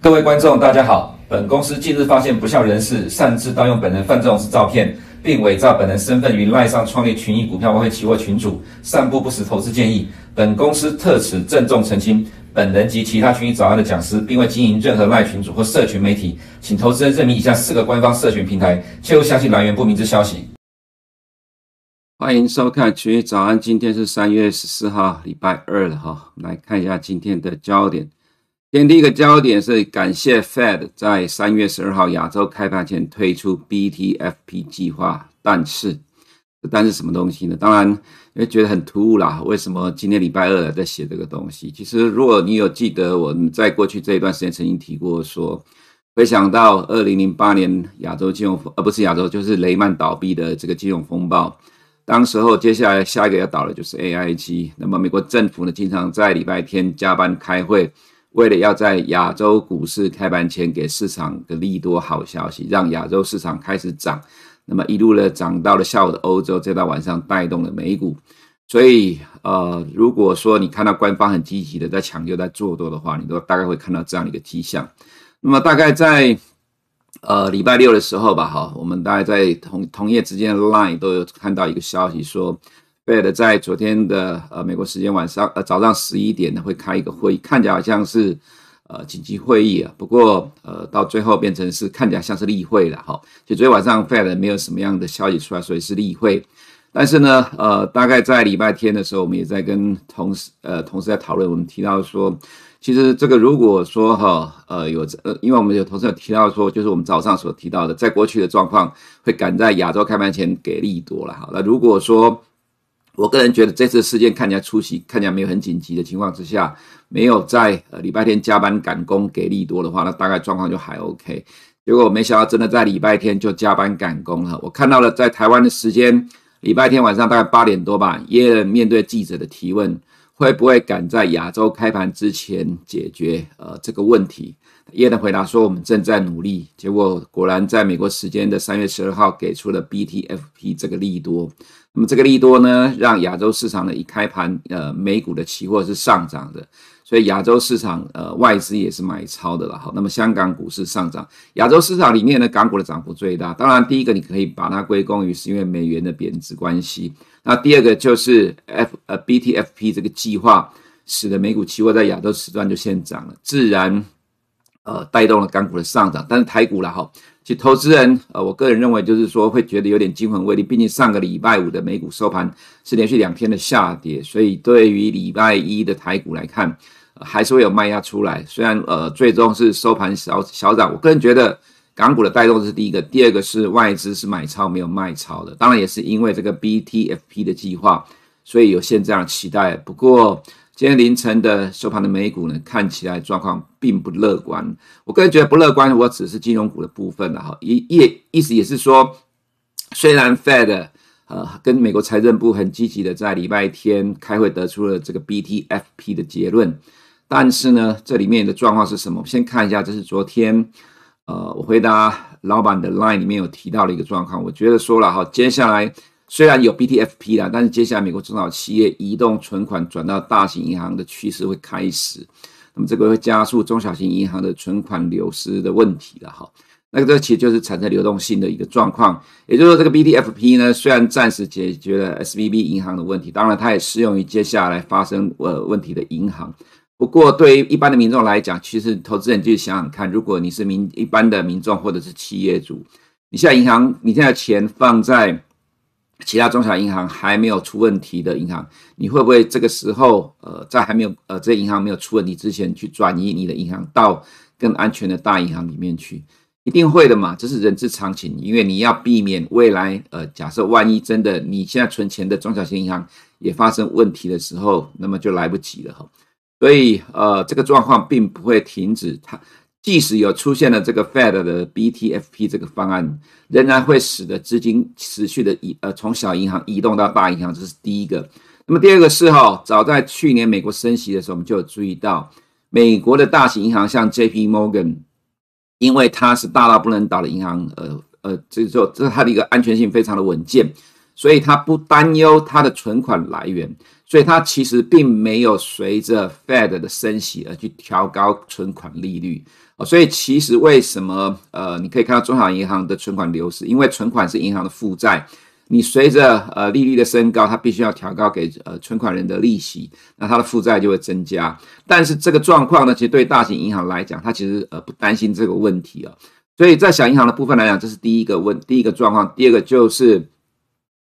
各位观众，大家好。本公司近日发现不肖人士擅自盗用本人范仲式照片，并伪造本人身份于赖上创立群益股票外汇期货群组，散布不实投资建议。本公司特此郑重澄清，本人及其他群益早安的讲师，并未经营任何卖群组或社群媒体，请投资人认明以下四个官方社群平台，切勿相信来源不明之消息。欢迎收看群益早安，今天是三月十四号，礼拜二了哈。来看一下今天的焦点。今天第一个焦点是感谢 Fed 在三月十二号亚洲开盘前推出 BTFP 计划，但是，但是什么东西呢？当然，因为觉得很突兀啦。为什么今天礼拜二在写这个东西？其实，如果你有记得我在过去这一段时间曾经提过说，回想到二零零八年亚洲金融，呃，不是亚洲，就是雷曼倒闭的这个金融风暴，当时候接下来下一个要倒的就是 AIG。那么美国政府呢，经常在礼拜天加班开会。为了要在亚洲股市开盘前给市场的利多好消息，让亚洲市场开始涨，那么一路的涨到了下午的欧洲，再到晚上带动了美股。所以，呃，如果说你看到官方很积极的在抢救、在做多的话，你都大概会看到这样的一个迹象。那么，大概在呃礼拜六的时候吧，哈，我们大概在同同业之间的 line 都有看到一个消息说。Fed 在昨天的呃美国时间晚上呃早上十一点呢会开一个会议，看起来好像是呃紧急会议啊，不过呃到最后变成是看起来像是例会了哈。就昨天晚上 Fed 没有什么样的消息出来，所以是例会。但是呢呃大概在礼拜天的时候，我们也在跟同事呃同事在讨论，我们提到说，其实这个如果说哈呃有呃因为我们有同事有提到说，就是我们早上所提到的，在过去的状况会赶在亚洲开盘前给利多了哈。那如果说我个人觉得这次事件看起来出席，看起来没有很紧急的情况之下，没有在呃礼拜天加班赶工给力多的话，那大概状况就还 OK。结果我没想到真的在礼拜天就加班赶工了。我看到了在台湾的时间，礼拜天晚上大概八点多吧，耶伦面对记者的提问，会不会赶在亚洲开盘之前解决呃这个问题？耶伦回答说我们正在努力。结果果然在美国时间的三月十二号给出了 BTFP 这个利多。那么这个利多呢，让亚洲市场的一开盘，呃，美股的期货是上涨的，所以亚洲市场呃外资也是买超的了。好，那么香港股市上涨，亚洲市场里面呢，港股的涨幅最大。当然，第一个你可以把它归功于是因为美元的贬值关系。那第二个就是 F 呃 BTFP 这个计划，使得美股期货在亚洲时段就先涨了，自然呃带动了港股的上涨。但是台股了哈。其实投资人，呃，我个人认为就是说会觉得有点惊魂未定，毕竟上个礼拜五的美股收盘是连续两天的下跌，所以对于礼拜一的台股来看，还是会有卖压出来。虽然呃最终是收盘小小涨，我个人觉得港股的带动是第一个，第二个是外资是买超没有卖超的，当然也是因为这个 BTFP 的计划，所以有现这样的期待。不过。今天凌晨的收盘的美股呢，看起来状况并不乐观。我个人觉得不乐观，我只是金融股的部分了哈。意意意思也是说，虽然 Fed 呃跟美国财政部很积极的在礼拜天开会得出了这个 BTFP 的结论，但是呢，这里面的状况是什么？我们先看一下，这是昨天呃我回答老板的 Line 里面有提到的一个状况。我觉得说了哈，接下来。虽然有 BTFP 啦，但是接下来美国中小企业移动存款转到大型银行的趋势会开始，那么这个会加速中小型银行的存款流失的问题了哈。那个这其实就是产生流动性的一个状况，也就是说这个 BTFP 呢，虽然暂时解决了 SVB 银行的问题，当然它也适用于接下来发生呃问题的银行。不过对于一般的民众来讲，其实投资人就想想看，如果你是民一般的民众或者是企业主，你现在银行你现在钱放在其他中小银行还没有出问题的银行，你会不会这个时候，呃，在还没有呃这银行没有出问题之前，去转移你的银行到更安全的大银行里面去？一定会的嘛，这是人之常情。因为你要避免未来，呃，假设万一真的你现在存钱的中小型银行也发生问题的时候，那么就来不及了哈。所以，呃，这个状况并不会停止它。即使有出现了这个 Fed 的 BTFP 这个方案，仍然会使得资金持续的移呃从小银行移动到大银行，这是第一个。那么第二个是哈，早在去年美国升息的时候，我们就有注意到美国的大型银行像 JP Morgan，因为它是大到不能倒的银行，呃呃，这就这是它的一个安全性非常的稳健，所以它不担忧它的存款来源，所以它其实并没有随着 Fed 的升息而去调高存款利率。所以其实为什么呃，你可以看到中小银行的存款流失，因为存款是银行的负债，你随着呃利率的升高，它必须要调高给呃存款人的利息，那它的负债就会增加。但是这个状况呢，其实对大型银行来讲，它其实呃不担心这个问题啊。所以在小银行的部分来讲，这是第一个问，第一个状况。第二个就是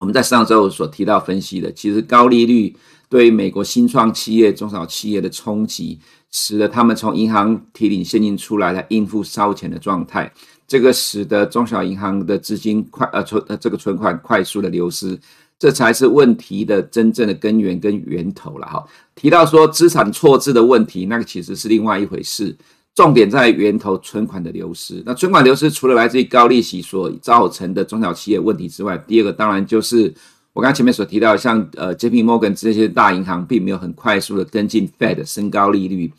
我们在上周所提到分析的，其实高利率对美国新创企业、中小企业的冲击。使得他们从银行提领现金出来，来应付烧钱的状态，这个使得中小银行的资金快呃存呃这个存款快速的流失，这才是问题的真正的根源跟源头了哈。提到说资产错置的问题，那个其实是另外一回事，重点在源头存款的流失。那存款流失除了来自于高利息所造成的中小企业问题之外，第二个当然就是。我刚才前面所提到，像呃 J.P. Morgan 这些大银行，并没有很快速的跟进 Fed 升高利率，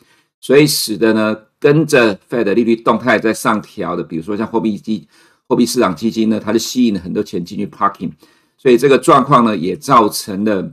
所以使得呢跟着 Fed 利率动态在上调的，比如说像货币基货币市场基金呢，它就吸引了很多钱进去 parking，所以这个状况呢也造成了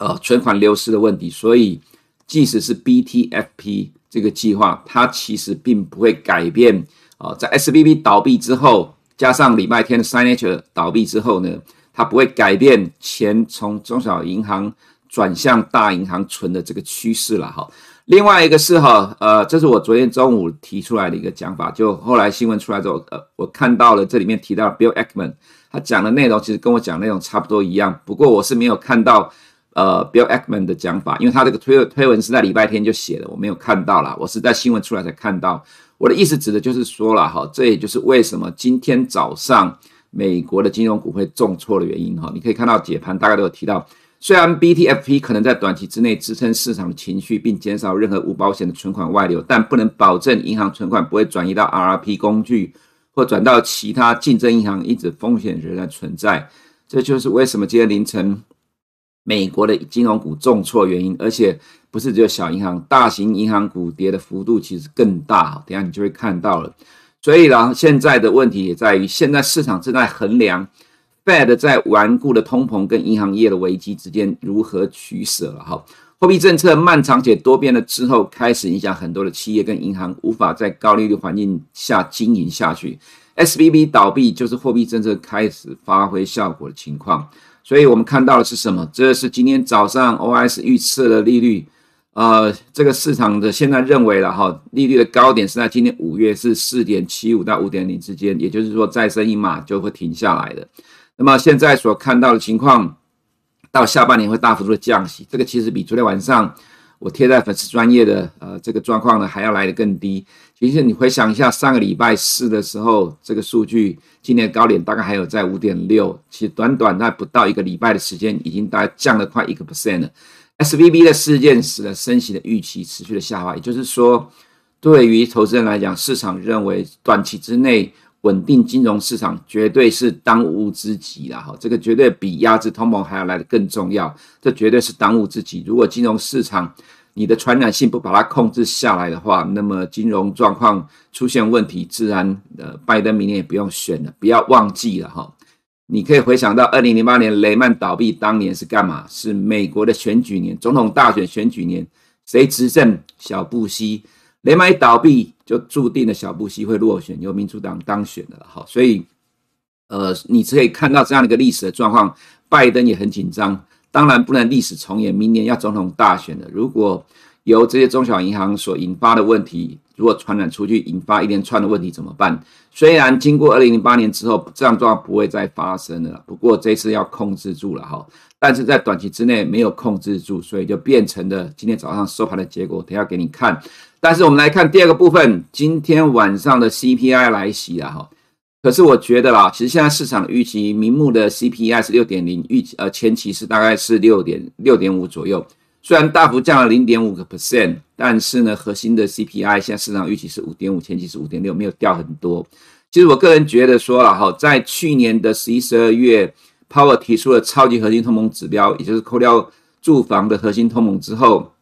呃存款流失的问题。所以即使是 BTFP 这个计划，它其实并不会改变啊、在 SVB 倒闭之后，加上礼拜天的 Signature 倒闭之后呢。它不会改变钱从中小银行转向大银行存的这个趋势了哈。另外一个是哈，呃，这是我昨天中午提出来的一个讲法，就后来新闻出来之后，呃，我看到了这里面提到 Bill Ackman，他讲的内容其实跟我讲内容差不多一样，不过我是没有看到呃 Bill Ackman 的讲法，因为他这个推推文是在礼拜天就写的，我没有看到啦，我是在新闻出来才看到。我的意思指的就是说了哈，这也就是为什么今天早上。美国的金融股会重挫的原因哈，你可以看到解盘大概都有提到，虽然 BTFP 可能在短期之内支撑市场的情绪，并减少任何无保险的存款外流，但不能保证银行存款不会转移到 RRP 工具或转到其他竞争银行，因此风险仍然存在。这就是为什么今天凌晨美国的金融股重挫原因，而且不是只有小银行，大型银行股跌的幅度其实更大。等下你就会看到了。所以呢，现在的问题也在于，现在市场正在衡量 Fed 在顽固的通膨跟银行业的危机之间如何取舍了哈。货币政策漫长且多变了之后，开始影响很多的企业跟银行无法在高利率环境下经营下去。SVB 倒闭就是货币政策开始发挥效果的情况。所以我们看到的是什么？这是今天早上 OIS 预测的利率。呃，这个市场的现在认为了哈，利率的高点是在今年五月是四点七五到五点零之间，也就是说再升一码就会停下来的。那么现在所看到的情况，到下半年会大幅度的降息，这个其实比昨天晚上我贴在粉丝专业的呃这个状况呢还要来得更低。其实你回想一下，上个礼拜四的时候，这个数据今年高点大概还有在五点六，其实短短在不到一个礼拜的时间，已经大概降了快一个 percent 了。SVB 的事件使得升息的预期持续的下滑，也就是说，对于投资人来讲，市场认为短期之内稳定金融市场绝对是当务之急了哈，这个绝对比压制通膨还要来得更重要，这绝对是当务之急。如果金融市场你的传染性不把它控制下来的话，那么金融状况出现问题，自然呃，拜登明年也不用选了，不要忘记了哈。你可以回想到二零零八年雷曼倒闭当年是干嘛？是美国的选举年，总统大选选举年，谁执政？小布希。雷曼一倒闭，就注定了小布希会落选，由民主党当选的了。好，所以，呃，你可以看到这样的一个历史的状况，拜登也很紧张。当然不能历史重演，明年要总统大选的，如果由这些中小银行所引发的问题，如果传染出去，引发一连串的问题怎么办？虽然经过二零零八年之后，这样状况不会再发生了，不过这次要控制住了哈。但是在短期之内没有控制住，所以就变成了今天早上收盘的结果。等下给你看。但是我们来看第二个部分，今天晚上的 CPI 来袭了哈。可是我觉得啦，其实现在市场预期，名目的 CPI 是六点零，预呃前期是大概是六点六点五左右。虽然大幅降了零点五个 percent，但是呢，核心的 CPI 现在市场预期是五点五，前期是五点六，没有掉很多。其实我个人觉得说了哈，在去年的十一、十二月，Power 提出了超级核心通膨指标，也就是扣掉住房的核心通膨之后，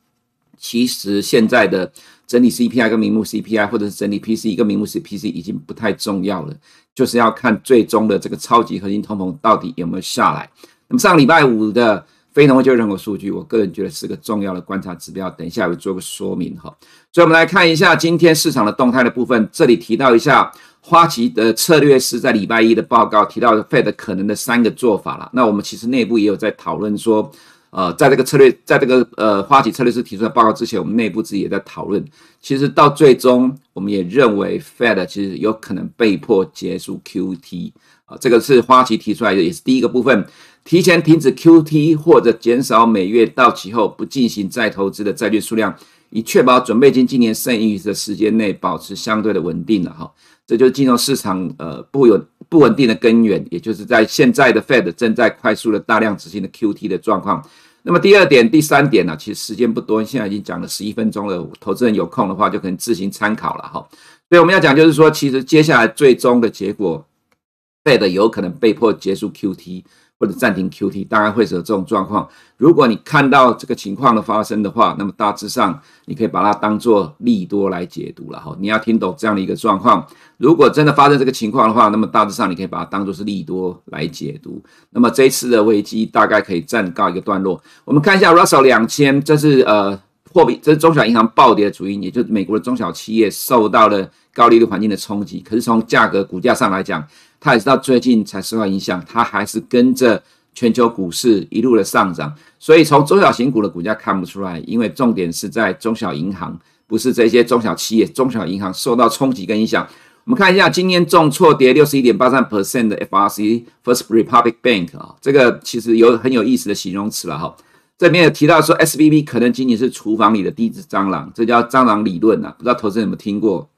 其实现在的整理 CPI 跟名目 CPI，或者是整理 PC 跟名目 C P C，已经不太重要了，就是要看最终的这个超级核心通膨到底有没有下来。那么上礼拜五的非农就业人口数据，我个人觉得是个重要的观察指标，等一下我做个说明哈。所以我们来看一下今天市场的动态的部分，这里提到一下花旗的策略师在礼拜一的报告提到 Fed 可能的三个做法了。那我们其实内部也有在讨论说。呃，在这个策略，在这个呃花旗策略师提出的报告之前，我们内部自己也在讨论。其实到最终，我们也认为 Fed 其实有可能被迫结束 QT 啊、呃，这个是花旗提出来的，也是第一个部分，提前停止 QT 或者减少每月到期后不进行再投资的债券数量，以确保准备金今年剩余的时间内保持相对的稳定了哈。这就是金融市场呃不有不稳定的根源，也就是在现在的 Fed 正在快速的大量执行的 QT 的状况。那么第二点、第三点呢、其实时间不多，现在已经讲了十一分钟了。投资人有空的话，就可能自行参考了哈。所以我们要讲，就是说，其实接下来最终的结果，Fed 有可能被迫结束 QT。或者暂停 QT，大概会是有这种状况。如果你看到这个情况的发生的话，那么大致上你可以把它当做利多来解读了哈。你要听懂这样的一个状况。如果真的发生这个情况的话，那么大致上你可以把它当做是利多来解读。那么这一次的危机大概可以暂告一个段落。我们看一下 Russell 两千，这是呃货币，这是中小银行暴跌的主因，也就是美国的中小企业受到了高利率环境的冲击。可是从价格股价上来讲，它也是到最近才受到影响，它还是跟着全球股市一路的上涨，所以从中小型股的股价看不出来，因为重点是在中小银行，不是这些中小企业、中小银行受到冲击跟影响。我们看一下今天重挫跌六十一点八三 percent 的 FRC First Republic Bank 啊，这个其实有很有意思的形容词了哈。这里面有提到说 SVB 可能仅仅是厨房里的第一只蟑螂，这叫蟑螂理论啊，不知道投资人有没有听过？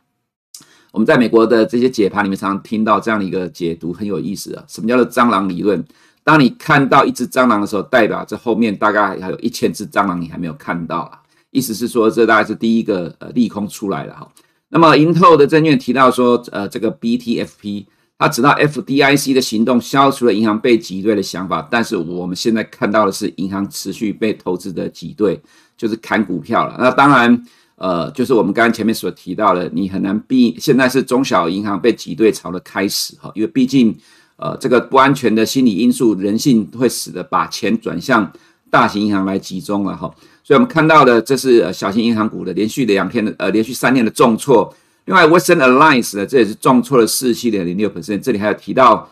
我们在美国的这些解盘里面，常常听到这样的一个解读，很有意思啊。什么叫做蟑螂理论？当你看到一只蟑螂的时候，代表这后面大概还有一千只蟑螂你还没有看到啊。意思是说，这大概是第一个呃利空出来了哈。那么，盈透的证券提到说，呃，这个 BTFP，它直到 FDIC 的行动消除了银行被挤兑的想法，但是我们现在看到的是银行持续被投资的挤兑，就是砍股票了。那当然。呃，就是我们刚刚前面所提到的，你很难避。现在是中小银行被挤兑潮的开始哈，因为毕竟，呃，这个不安全的心理因素，人性会使得把钱转向大型银行来集中了哈。所以我们看到的，这是小型银行股的连续两天的呃连续三天的重挫。另外，Western Alliance 呢，这也是重挫了四七点零六 percent。这里还有提到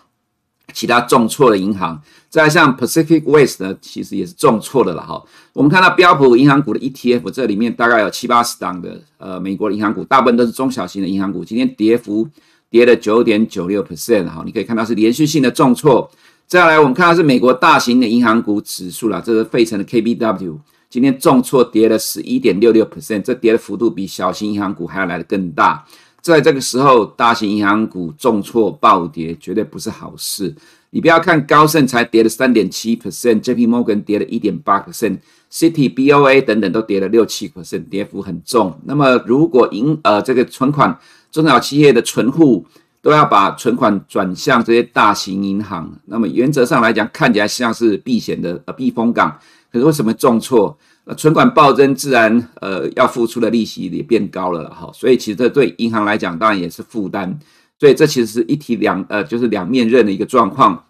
其他重挫的银行。再像 Pacific West 呢，其实也是重挫的了哈。我们看到标普银行股的 ETF，这里面大概有七八十档的呃美国的银行股，大部分都是中小型的银行股。今天跌幅跌了九点九六 percent 哈，你可以看到是连续性的重挫。再来，我们看到是美国大型的银行股指数了，这是费城的 KBW，今天重挫跌了十一点六六 percent，这跌的幅度比小型银行股还要来得更大。在这个时候，大型银行股重挫暴跌，绝对不是好事。你不要看高盛才跌了三点七 percent，JP Morgan 跌了一点八 percent，City、BOA 等等都跌了六七 percent，跌幅很重。那么如果银呃这个存款中小企业的存户都要把存款转向这些大型银行，那么原则上来讲看起来像是避险的呃避风港，可是为什么重挫？呃存款暴增，自然呃要付出的利息也变高了哈。所以其实这对银行来讲当然也是负担。所以这其实是一体两呃就是两面刃的一个状况。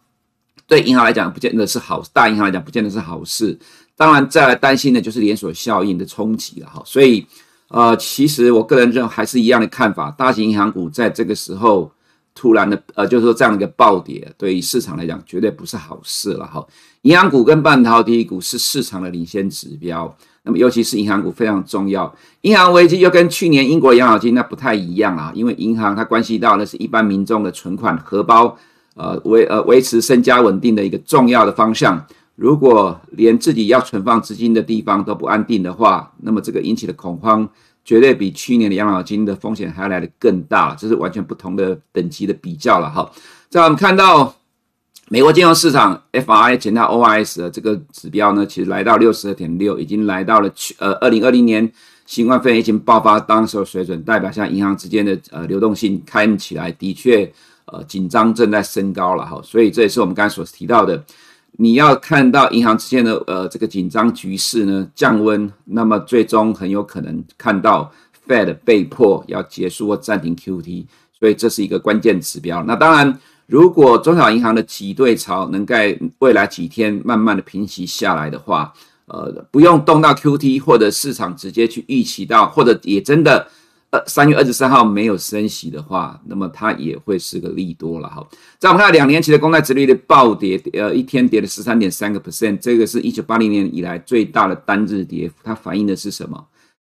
对银行来讲，不见得是好；大银行来讲，不见得是好事。当然，再来担心的就是连锁效应的冲击了哈。所以，呃，其实我个人认为还是一样的看法：大型银行股在这个时候突然的，呃，就是说这样一个暴跌，对于市场来讲，绝对不是好事了哈。银行股跟半导体股是市场的领先指标，那么尤其是银行股非常重要。银行危机又跟去年英国养老金那不太一样啊，因为银行它关系到的是一般民众的存款荷包。呃，维呃维持身家稳定的一个重要的方向。如果连自己要存放资金的地方都不安定的话，那么这个引起的恐慌绝对比去年的养老金的风险还要来得更大，这是完全不同的等级的比较了哈。在我们看到美国金融市场 F I 减到 OIS 的这个指标呢，其实来到六十二点六，已经来到了去呃二零二零年新冠肺炎疫情爆发当时的水准，代表像银行之间的呃流动性看起来的确。呃，紧张正在升高了哈，所以这也是我们刚才所提到的。你要看到银行之间的呃这个紧张局势呢降温，那么最终很有可能看到 Fed 被迫要结束或暂停 QT，所以这是一个关键指标。那当然，如果中小银行的挤兑潮能在未来几天慢慢的平息下来的话，呃，不用动到 QT，或者市场直接去预期到，或者也真的。三月二十三号没有升息的话，那么它也会是个利多了哈。再我们看两年期的公债殖利率暴跌，呃，一天跌了十三点三个 percent，这个是一九八零年以来最大的单日跌幅。它反映的是什么？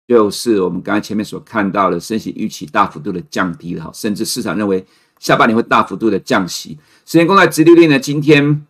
就是我们刚才前面所看到的升息预期大幅度的降低了哈，甚至市场认为下半年会大幅度的降息。十年公债殖利率呢，今天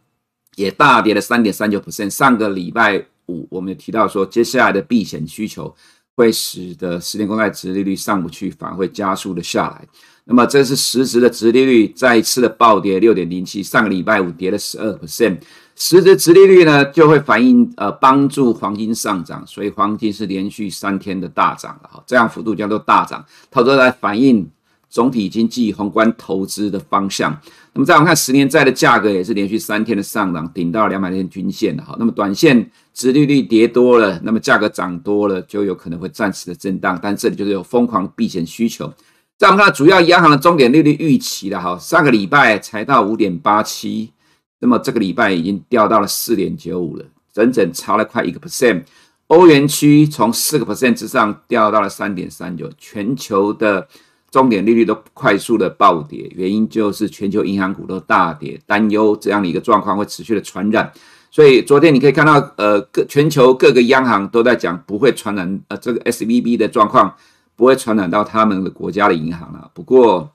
也大跌了三点三九 percent。上个礼拜五我们也提到说，接下来的避险需求。会使得十年公债殖利率上不去，反而会加速的下来。那么这是实质的殖利率再一次的暴跌六点零七，上个礼拜五跌了十二 percent。实质殖利率呢就会反映呃帮助黄金上涨，所以黄金是连续三天的大涨了哈，这样幅度叫做大涨，它都在反映总体经济宏观投资的方向。那么再我们看十年债的价格也是连续三天的上涨，顶到两百天均线的哈。那么短线殖利率跌多了，那么价格涨多了，就有可能会暂时的震荡。但这里就是有疯狂避险需求。再我们看主要央行的终点利率预期了哈，上个礼拜才到五点八七，那么这个礼拜已经掉到了四点九五了，整整差了快一个 percent。欧元区从四个 percent 之上掉到了三点三九，全球的。重点利率都快速的暴跌，原因就是全球银行股都大跌，担忧这样的一个状况会持续的传染。所以昨天你可以看到，呃，各全球各个央行都在讲不会传染，呃，这个 SVB 的状况不会传染到他们的国家的银行了。不过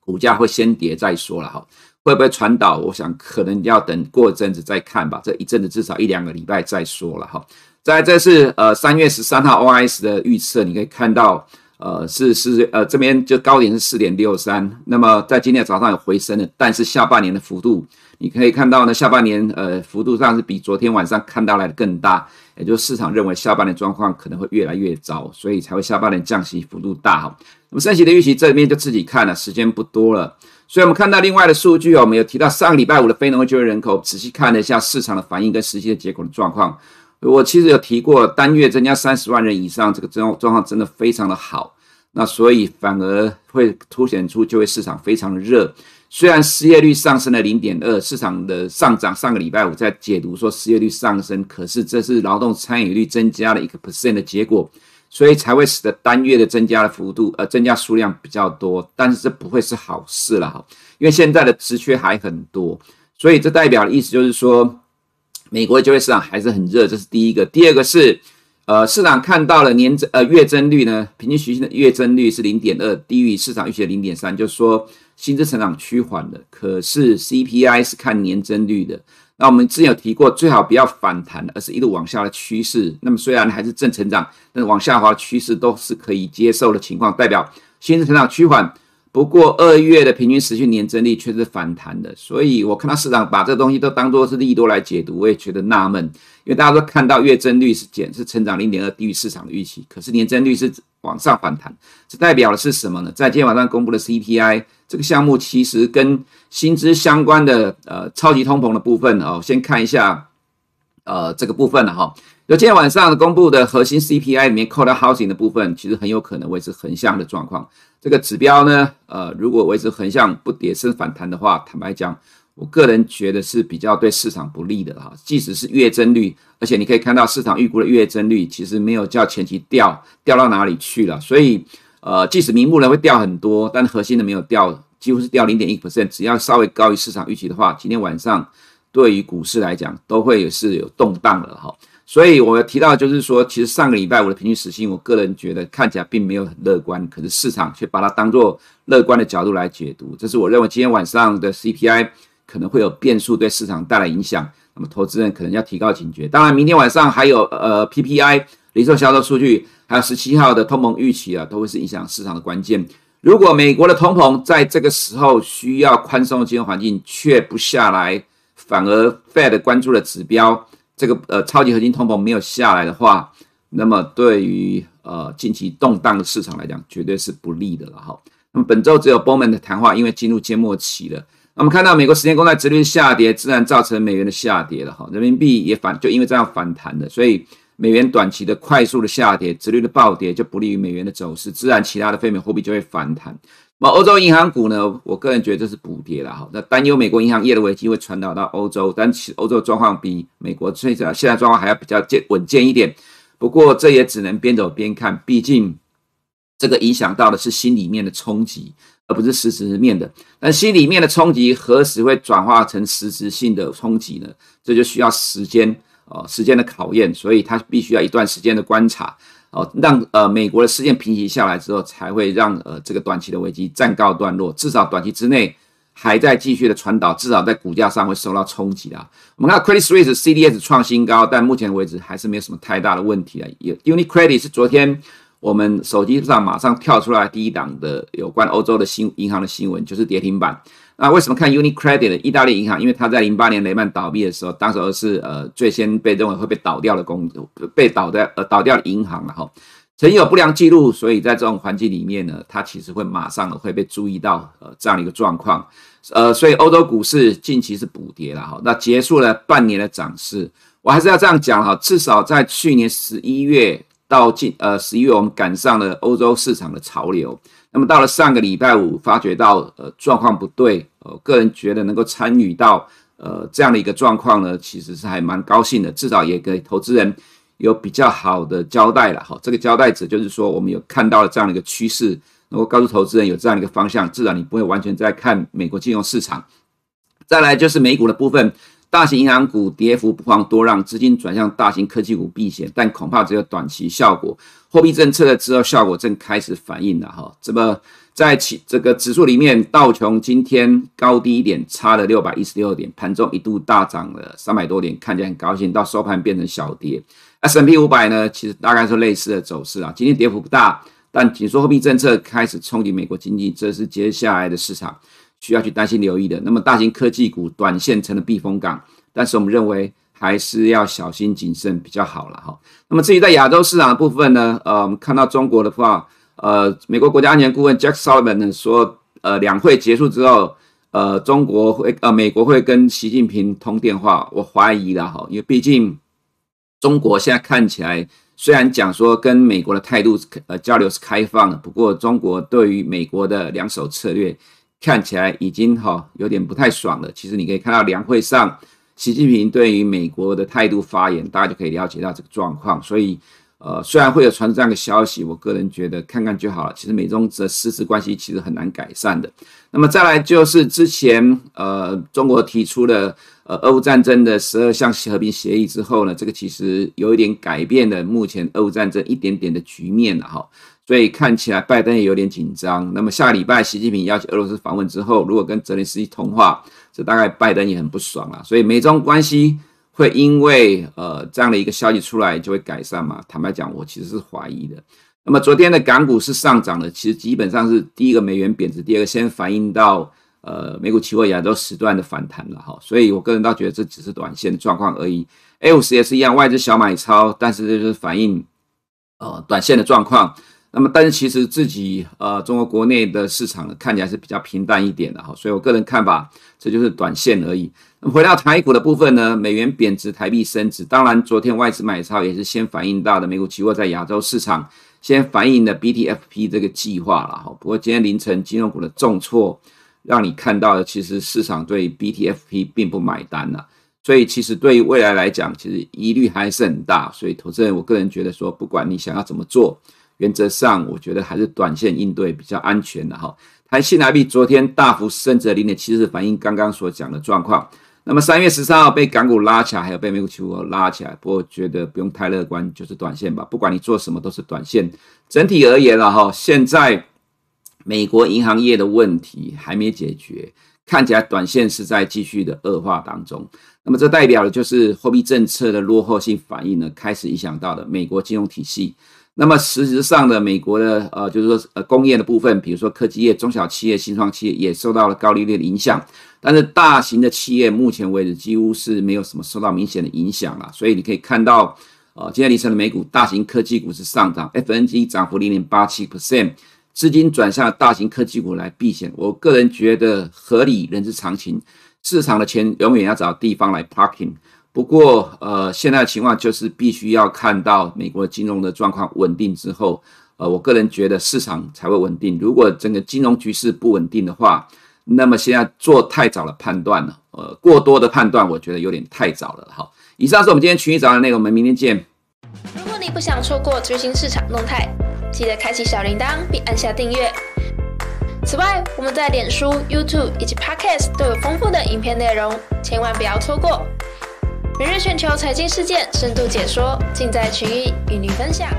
股价会先跌再说了哈，会不会传导？我想可能要等过一阵子再看吧，这一阵子至少一两个礼拜再说了哈。再这是呃三月十三号 OIS 的预测，你可以看到。呃，是是呃，这边就高点是四点六三，那么在今天早上有回升的，但是下半年的幅度，你可以看到呢，下半年呃幅度上是比昨天晚上看到来的更大，也就是市场认为下半年状况可能会越来越糟，所以才会下半年降息幅度大哈。那么升息的预期这边就自己看了，时间不多了，所以我们看到另外的数据哦，我们有提到上个礼拜五的非农业就业人口，仔细看了一下市场的反应跟实际的结果的状况。我其实有提过，单月增加三十万人以上，这个状状况真的非常的好。那所以反而会凸显出就业市场非常的热。虽然失业率上升了零点二，市场的上涨上个礼拜五在解读说失业率上升，可是这是劳动参与率增加了一个 percent 的结果，所以才会使得单月的增加的幅度呃增加数量比较多。但是这不会是好事了哈，因为现在的职缺还很多，所以这代表的意思就是说。美国的就业市场还是很热，这是第一个。第二个是，呃，市场看到了年增呃月增率呢，平均时薪的月增率是零点二，低于市场预期的零点三，就是说薪资成长趋缓了。可是 CPI 是看年增率的，那我们之前有提过，最好不要反弹，而是一路往下的趋势。那么虽然还是正成长，但是往下滑趋势都是可以接受的情况，代表薪资成长趋缓。不过二月的平均时薪年增率却是反弹的，所以我看到市场把这东西都当作是利多来解读，我也觉得纳闷，因为大家都看到月增率是减，是成长零点二，低于市场的预期，可是年增率是往上反弹，这代表的是什么呢？在今天晚上公布的 CPI 这个项目，其实跟薪资相关的呃超级通膨的部分哦，先看一下呃这个部分了哈。就今天晚上公布的核心 CPI 里面扣到 housing 的部分，其实很有可能维持横向的状况。这个指标呢，呃，如果维持横向不跌升反弹的话，坦白讲，我个人觉得是比较对市场不利的哈。即使是月增率，而且你可以看到市场预估的月增率其实没有较前期掉掉到哪里去了。所以，呃，即使名目呢会掉很多，但核心的没有掉，几乎是掉零点一 percent。只要稍微高于市场预期的话，今天晚上对于股市来讲都会是有动荡的哈。所以我提到就是说，其实上个礼拜我的平均时薪，我个人觉得看起来并没有很乐观，可是市场却把它当作乐观的角度来解读。这是我认为今天晚上的 CPI 可能会有变数，对市场带来影响。那么投资人可能要提高警觉。当然，明天晚上还有呃 PPI 零售销售数据，还有十七号的通膨预期啊，都会是影响市场的关键。如果美国的通膨在这个时候需要宽松的金融环境却不下来，反而 Fed 关注的指标。这个呃超级核心通膨没有下来的话，那么对于呃近期动荡的市场来讲，绝对是不利的了哈。那么本周只有鲍曼的谈话，因为进入缄默期了。那我们看到美国十年公债殖率下跌，自然造成美元的下跌了哈，人民币也反就因为这样反弹的，所以美元短期的快速的下跌，殖率的暴跌就不利于美元的走势，自然其他的非美货币就会反弹。那欧洲银行股呢？我个人觉得这是补跌了哈。那担忧美国银行业的危机会传导到欧洲，但其实欧洲的状况比美国现在现在状况还要比较健稳健一点。不过这也只能边走边看，毕竟这个影响到的是心里面的冲击，而不是实质面的。但心里面的冲击何时会转化成实质性的冲击呢？这就需要时间哦，时间的考验，所以它必须要一段时间的观察。哦，让呃美国的事件平息下来之后，才会让呃这个短期的危机暂告段落。至少短期之内还在继续的传导，至少在股价上会受到冲击啊。我们看 Credit Suisse CDS 创新高，但目前为止还是没有什么太大的问题啊。UniCredit 是昨天我们手机上马上跳出来第一档的有关欧洲的新银行的新闻，就是跌停板。那为什么看 UniCredit 的意大利银行？因为它在零八年雷曼倒闭的时候，当时是呃最先被认为会被倒掉的公被倒的呃倒掉的银行了哈，曾有不良记录，所以在这种环境里面呢，它其实会马上会被注意到呃这样的一个状况，呃，所以欧洲股市近期是补跌了哈，那结束了半年的涨势，我还是要这样讲哈，至少在去年十一月到近呃十一月，我们赶上了欧洲市场的潮流。那么到了上个礼拜五，发觉到呃状况不对，呃，个人觉得能够参与到呃这样的一个状况呢，其实是还蛮高兴的，至少也给投资人有比较好的交代了哈。这个交代者就是说，我们有看到了这样的一个趋势，能够告诉投资人有这样的一个方向，至少你不会完全在看美国金融市场。再来就是美股的部分。大型银行股跌幅不遑多让，资金转向大型科技股避险，但恐怕只有短期效果。货币政策的之后效果正开始反映了哈。这么在其这个指数里面，道琼今天高低一点差了六百一十六点，盘中一度大涨了三百多点，看起来很高兴，到收盘变成小跌。S&P 五百呢，其实大概是类似的走势啊。今天跌幅不大，但紧缩货币政策开始冲击美国经济，这是接下来的市场。需要去担心留意的，那么大型科技股短线成了避风港，但是我们认为还是要小心谨慎比较好了哈。那么至于在亚洲市场的部分呢，呃，我们看到中国的话，呃，美国国家安全顾问 Jack Sullivan 呢说，呃，两会结束之后，呃，中国会呃，美国会跟习近平通电话，我怀疑了哈，因为毕竟中国现在看起来虽然讲说跟美国的态度呃交流是开放的，不过中国对于美国的两手策略。看起来已经哈有点不太爽了。其实你可以看到两会上，习近平对于美国的态度发言，大家就可以了解到这个状况。所以，呃，虽然会有传出这样的消息，我个人觉得看看就好了。其实美中的实质关系其实很难改善的。那么再来就是之前呃中国提出了呃俄乌战争的十二项和平协议之后呢，这个其实有一点改变了目前俄乌战争一点点的局面了哈。所以看起来拜登也有点紧张。那么下个礼拜习近平邀请俄罗斯访问之后，如果跟泽连斯基通话，这大概拜登也很不爽了。所以美中关系会因为呃这样的一个消息出来就会改善吗？坦白讲，我其实是怀疑的。那么昨天的港股是上涨的，其实基本上是第一个美元贬值，第二个先反映到呃美股期货亚洲时段的反弹了哈。所以我个人倒觉得这只是短线状况而已。A50 也是一样，外资小买超，但是这就是反映呃短线的状况。那么，但是其实自己呃，中国国内的市场，看起来是比较平淡一点的哈，所以我个人看法，这就是短线而已。那么回到台股的部分呢，美元贬值，台币升值，当然昨天外资买超也是先反映到的美股期货在亚洲市场先反映的 BTFP 这个计划了哈。不过今天凌晨金融股的重挫，让你看到的其实市场对 BTFP 并不买单了，所以其实对于未来来讲，其实疑虑还是很大。所以投资人，我个人觉得说，不管你想要怎么做。原则上，我觉得还是短线应对比较安全的哈。台新台币昨天大幅升值零点七四，反映刚刚所讲的状况。那么三月十三号被港股拉起来，还有被美股期货拉起来，不过觉得不用太乐观，就是短线吧。不管你做什么，都是短线。整体而言了哈，现在美国银行业的问题还没解决，看起来短线是在继续的恶化当中。那么这代表的就是货币政策的落后性反应呢，开始影响到了美国金融体系。那么实质上的美国的呃，就是说呃工业的部分，比如说科技业、中小企业、新创企业也受到了高利率的影响，但是大型的企业目前为止几乎是没有什么受到明显的影响了。所以你可以看到，呃，今天凌晨的美股大型科技股是上涨，FNG 涨幅零点八七 percent，资金转向大型科技股来避险，我个人觉得合理，人之常情。市场的钱永远要找地方来 parking。不过，呃，现在的情况就是必须要看到美国金融的状况稳定之后，呃，我个人觉得市场才会稳定。如果整个金融局势不稳定的话，那么现在做太早的判断了，呃，过多的判断，我觉得有点太早了。好，以上是我们今天群益早的内容，我们明天见。如果你不想错过最新市场动态，记得开启小铃铛并按下订阅。此外，我们在脸书、YouTube 以及 Podcast 都有丰富的影片内容，千万不要错过。每日全球财经事件深度解说，尽在群益与您分享。